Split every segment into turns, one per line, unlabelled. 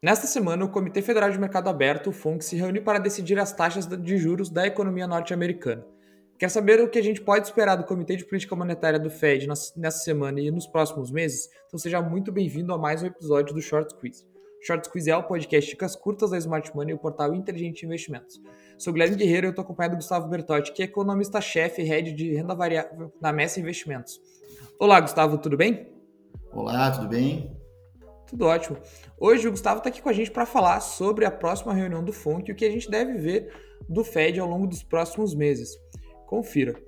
Nesta semana, o Comitê Federal de Mercado Aberto, o FONC, se reúne para decidir as taxas de juros da economia norte-americana. Quer saber o que a gente pode esperar do Comitê de Política Monetária do Fed nessa semana e nos próximos meses? Então seja muito bem-vindo a mais um episódio do Short Quiz. Short Quiz é o podcast dicas curtas da Smart Money e o portal Inteligente Investimentos. Sou Guilherme Guerreiro e estou acompanhado do Gustavo Bertotti, que é economista-chefe e head de renda variável da Messa Investimentos. Olá, Gustavo, tudo bem?
Olá, tudo bem?
Tudo ótimo. Hoje o Gustavo está aqui com a gente para falar sobre a próxima reunião do FONC e o que a gente deve ver do Fed ao longo dos próximos meses. Confira.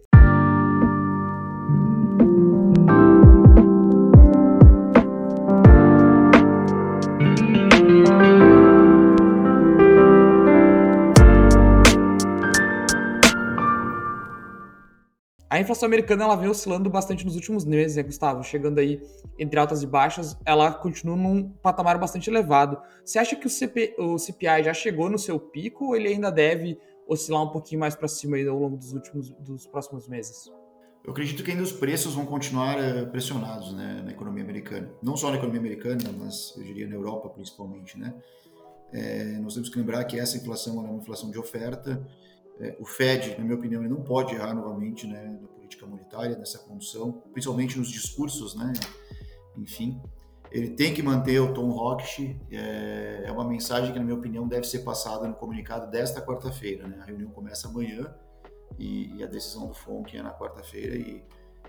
A inflação americana ela vem oscilando bastante nos últimos meses, né, Gustavo? Chegando aí entre altas e baixas, ela continua num patamar bastante elevado. Você acha que o, CP, o CPI já chegou no seu pico ou ele ainda deve oscilar um pouquinho mais para cima aí ao longo dos últimos dos próximos meses?
Eu acredito que ainda os preços vão continuar eh, pressionados né, na economia americana. Não só na economia americana, mas eu diria na Europa principalmente. Né? É, nós temos que lembrar que essa inflação é uma inflação de oferta é, o Fed, na minha opinião, ele não pode errar novamente né, na política monetária, nessa condução, principalmente nos discursos, né? Enfim, ele tem que manter o tom hawkish. É, é uma mensagem que, na minha opinião, deve ser passada no comunicado desta quarta-feira. Né? A reunião começa amanhã e, e a decisão do FONC é na quarta-feira e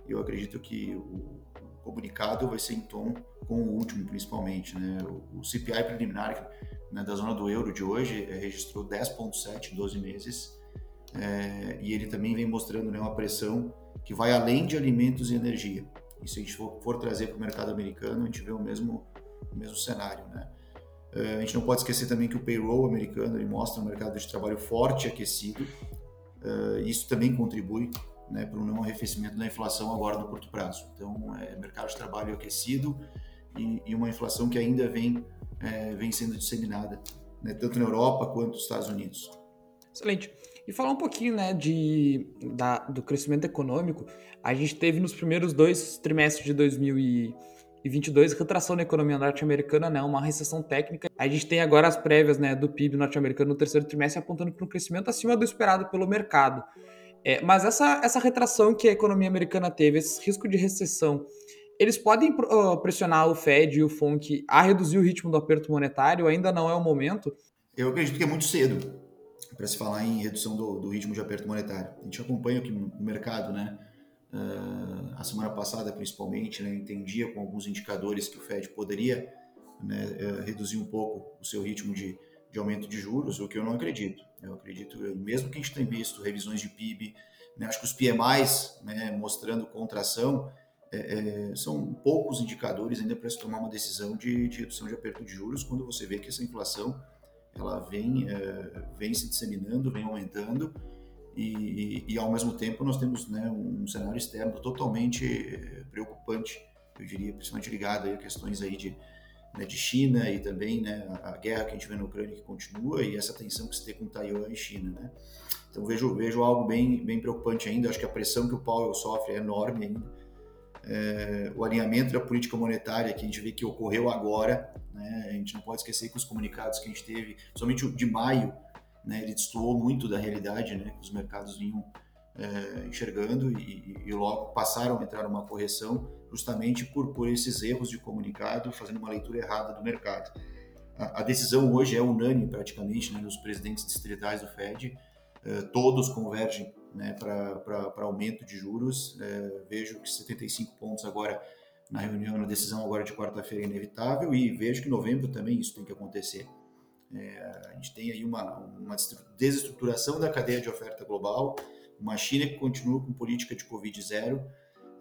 eu acredito que o, o, comunicado vai ser em tom com o último, principalmente. Né? O, o CPI preliminar né, da zona do euro de hoje é, registrou 10,7 em 12 meses é, e ele também vem mostrando né, uma pressão que vai além de alimentos e energia. E se a gente for, for trazer para o mercado americano, a gente vê o mesmo, o mesmo cenário. Né? É, a gente não pode esquecer também que o payroll americano ele mostra um mercado de trabalho forte aquecido. É, isso também contribui né, para um não arrefecimento da inflação agora no curto prazo. Então, é mercado de trabalho aquecido e, e uma inflação que ainda vem, é, vem sendo disseminada, né, tanto na Europa quanto nos Estados Unidos.
Excelente. E falar um pouquinho né, de, da, do crescimento econômico. A gente teve nos primeiros dois trimestres de 2022 retração na economia norte-americana, né, uma recessão técnica. A gente tem agora as prévias né, do PIB norte-americano no terceiro trimestre apontando para um crescimento acima do esperado pelo mercado. É, mas essa, essa retração que a economia americana teve, esse risco de recessão, eles podem uh, pressionar o Fed e o FONC a reduzir o ritmo do aperto monetário? Ainda não é o momento?
Eu acredito que é muito cedo para se falar em redução do, do, ritmo de aperto monetário. A gente acompanha aqui no mercado, né? Uh, a semana passada, principalmente, né, entendia com alguns indicadores que o Fed poderia né, uh, reduzir um pouco o seu ritmo de, de aumento de juros, o que eu não acredito. Eu acredito, mesmo que a gente tenha visto revisões de PIB, né, acho que os PMIs né, mostrando contração, é, é, são poucos indicadores ainda para se tomar uma decisão de, de redução de aperto de juros, quando você vê que essa inflação ela vem, é, vem se disseminando, vem aumentando e, e, e, ao mesmo tempo nós temos né, um cenário externo totalmente eh, preocupante, eu diria, principalmente ligado a questões aí de, né, de China e também né, a guerra que a gente vê na Ucrânia que continua e essa tensão que se tem com Taiwan e China, né? Então vejo, vejo algo bem, bem preocupante ainda, acho que a pressão que o Powell sofre é enorme ainda, é, o alinhamento da política monetária que a gente vê que ocorreu agora, né? a gente não pode esquecer que os comunicados que a gente teve, somente o de maio, né, ele destoou muito da realidade né, que os mercados vinham é, enxergando e, e, logo passaram a entrar numa correção justamente por, por esses erros de comunicado, fazendo uma leitura errada do mercado. A, a decisão hoje é unânime praticamente né, nos presidentes distritais do Fed, é, todos convergem né, para aumento de juros. É, vejo que 75 pontos agora na reunião, na decisão agora de quarta-feira é inevitável e vejo que em novembro também isso tem que acontecer. É, a gente tem aí uma, uma desestruturação da cadeia de oferta global, uma China que continua com política de Covid zero,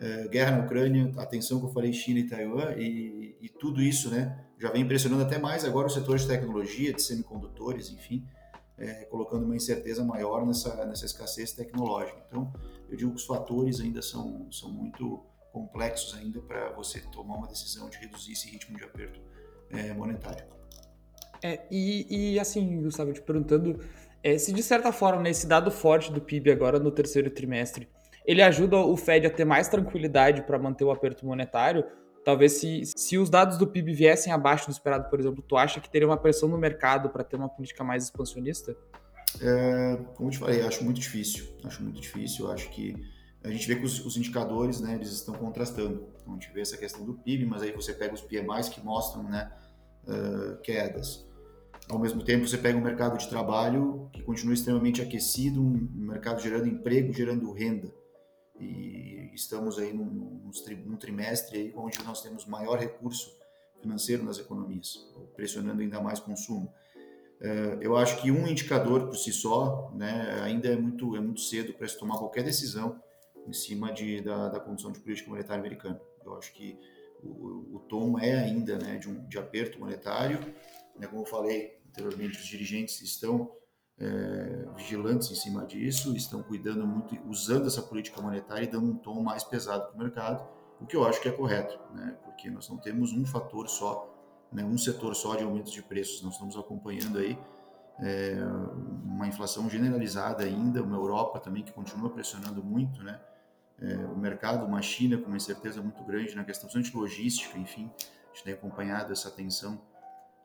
é, guerra na Ucrânia, atenção que eu falei China e Taiwan, e, e tudo isso né, já vem impressionando até mais agora o setor de tecnologia, de semicondutores, enfim, é, colocando uma incerteza maior nessa, nessa escassez tecnológica. Então, eu digo que os fatores ainda são, são muito complexos ainda para você tomar uma decisão de reduzir esse ritmo de aperto é, monetário.
É, e, e assim, Gustavo, te perguntando, é, se de certa forma né, esse dado forte do PIB agora no terceiro trimestre, ele ajuda o Fed a ter mais tranquilidade para manter o aperto monetário, Talvez se, se os dados do PIB viessem abaixo do esperado, por exemplo, tu acha que teria uma pressão no mercado para ter uma política mais expansionista?
É, como eu te falei, acho muito difícil. Acho muito difícil. Acho que a gente vê que os, os, indicadores, né, eles estão contrastando. Então, a gente vê essa questão do PIB, mas aí você pega os PMIs que mostram, né, uh, quedas. Ao mesmo tempo, você pega um mercado de trabalho que continua extremamente aquecido, um mercado gerando emprego, gerando renda. E estamos aí num, num trimestre aí onde nós temos maior recurso financeiro nas economias, pressionando ainda mais consumo. Uh, eu acho que um indicador por si só, né, ainda é muito, é muito cedo para se tomar qualquer decisão em cima de, da, da condição de política monetária americana. Eu acho que o, o tom é ainda né, de, um, de aperto monetário. Né, como eu falei anteriormente, os dirigentes estão é, vigilantes em cima disso, estão cuidando muito, usando essa política monetária e dando um tom mais pesado para o mercado, o que eu acho que é correto, né, porque nós não temos um fator só, né, um setor só de aumentos de preços, nós estamos acompanhando aí é, uma inflação generalizada ainda, uma Europa também que continua pressionando muito, né, é, o mercado, uma China com uma incerteza muito grande na questão de logística, enfim, a gente tem acompanhado essa tensão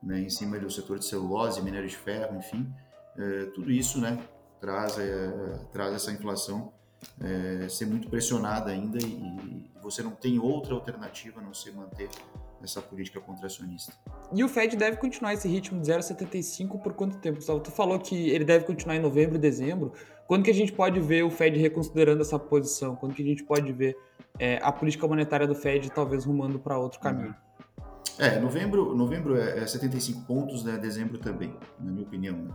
né, em cima do setor de celulose, minério de ferro, enfim, é, tudo isso né, traz, é, traz essa inflação é, ser muito pressionada ainda e, e, você não tem outra alternativa a não ser manter essa política contracionista.
E o Fed deve continuar esse ritmo de 0,75 por quanto tempo? Gustavo, tu falou que ele deve continuar em novembro e dezembro. Quando que a gente pode ver o Fed reconsiderando essa posição? Quando que a gente pode ver é, a política monetária do Fed talvez rumando para outro caminho?
É, novembro, novembro é 75 é pontos, né? dezembro também, na minha opinião. Né?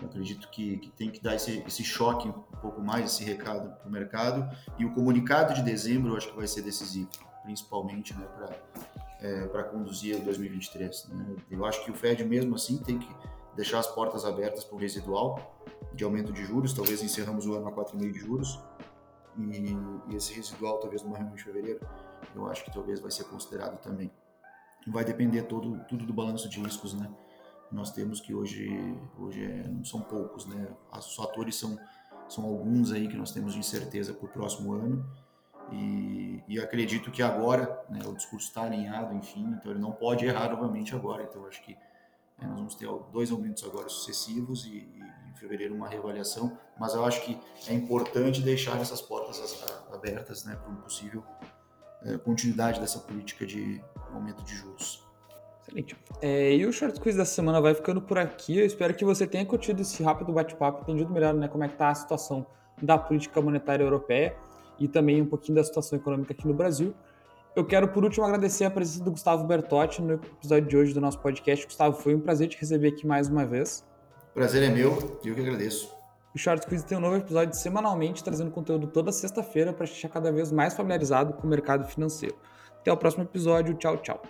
Eu acredito que, que, tem que dar esse, esse choque um pouco mais, esse recado para o mercado. E o comunicado de dezembro eu acho que vai ser decisivo, principalmente né, para é, conduzir o 2023. Né? Eu acho que o Fed, mesmo assim, tem que deixar as portas abertas para o residual de aumento de juros, talvez encerramos o ano a 4,5 de juros, e, e, esse residual talvez numa reunião de fevereiro, eu acho que talvez vai ser considerado também. Vai depender todo, tudo do balanço de riscos, né? Nós temos que hoje, hoje é, não são poucos, né? Os fatores são, são alguns aí que nós temos de incerteza para o próximo ano, e, e, acredito que agora né, o discurso está alinhado, enfim, então ele não pode errar novamente agora. Então acho que é, nós vamos ter dois aumentos agora sucessivos e, e, em fevereiro uma reavaliação, mas eu acho que é importante deixar essas portas abertas né, para uma possível é, continuidade dessa política de aumento de juros.
Excelente. É, e o Short Quiz da semana vai ficando por aqui. Eu espero que você tenha curtido esse rápido bate-papo, entendido melhor né, como é que está a situação da política monetária europeia e também um pouquinho da situação econômica aqui no Brasil. Eu quero, por último, agradecer a presença do Gustavo Bertotti no episódio de hoje do nosso podcast. Gustavo, foi um prazer te receber aqui mais uma vez.
Prazer é meu, eu que agradeço.
O Short Quiz tem um novo episódio semanalmente, trazendo conteúdo toda sexta-feira para te deixar cada vez mais familiarizado com o mercado financeiro. Até o próximo episódio. Tchau, tchau.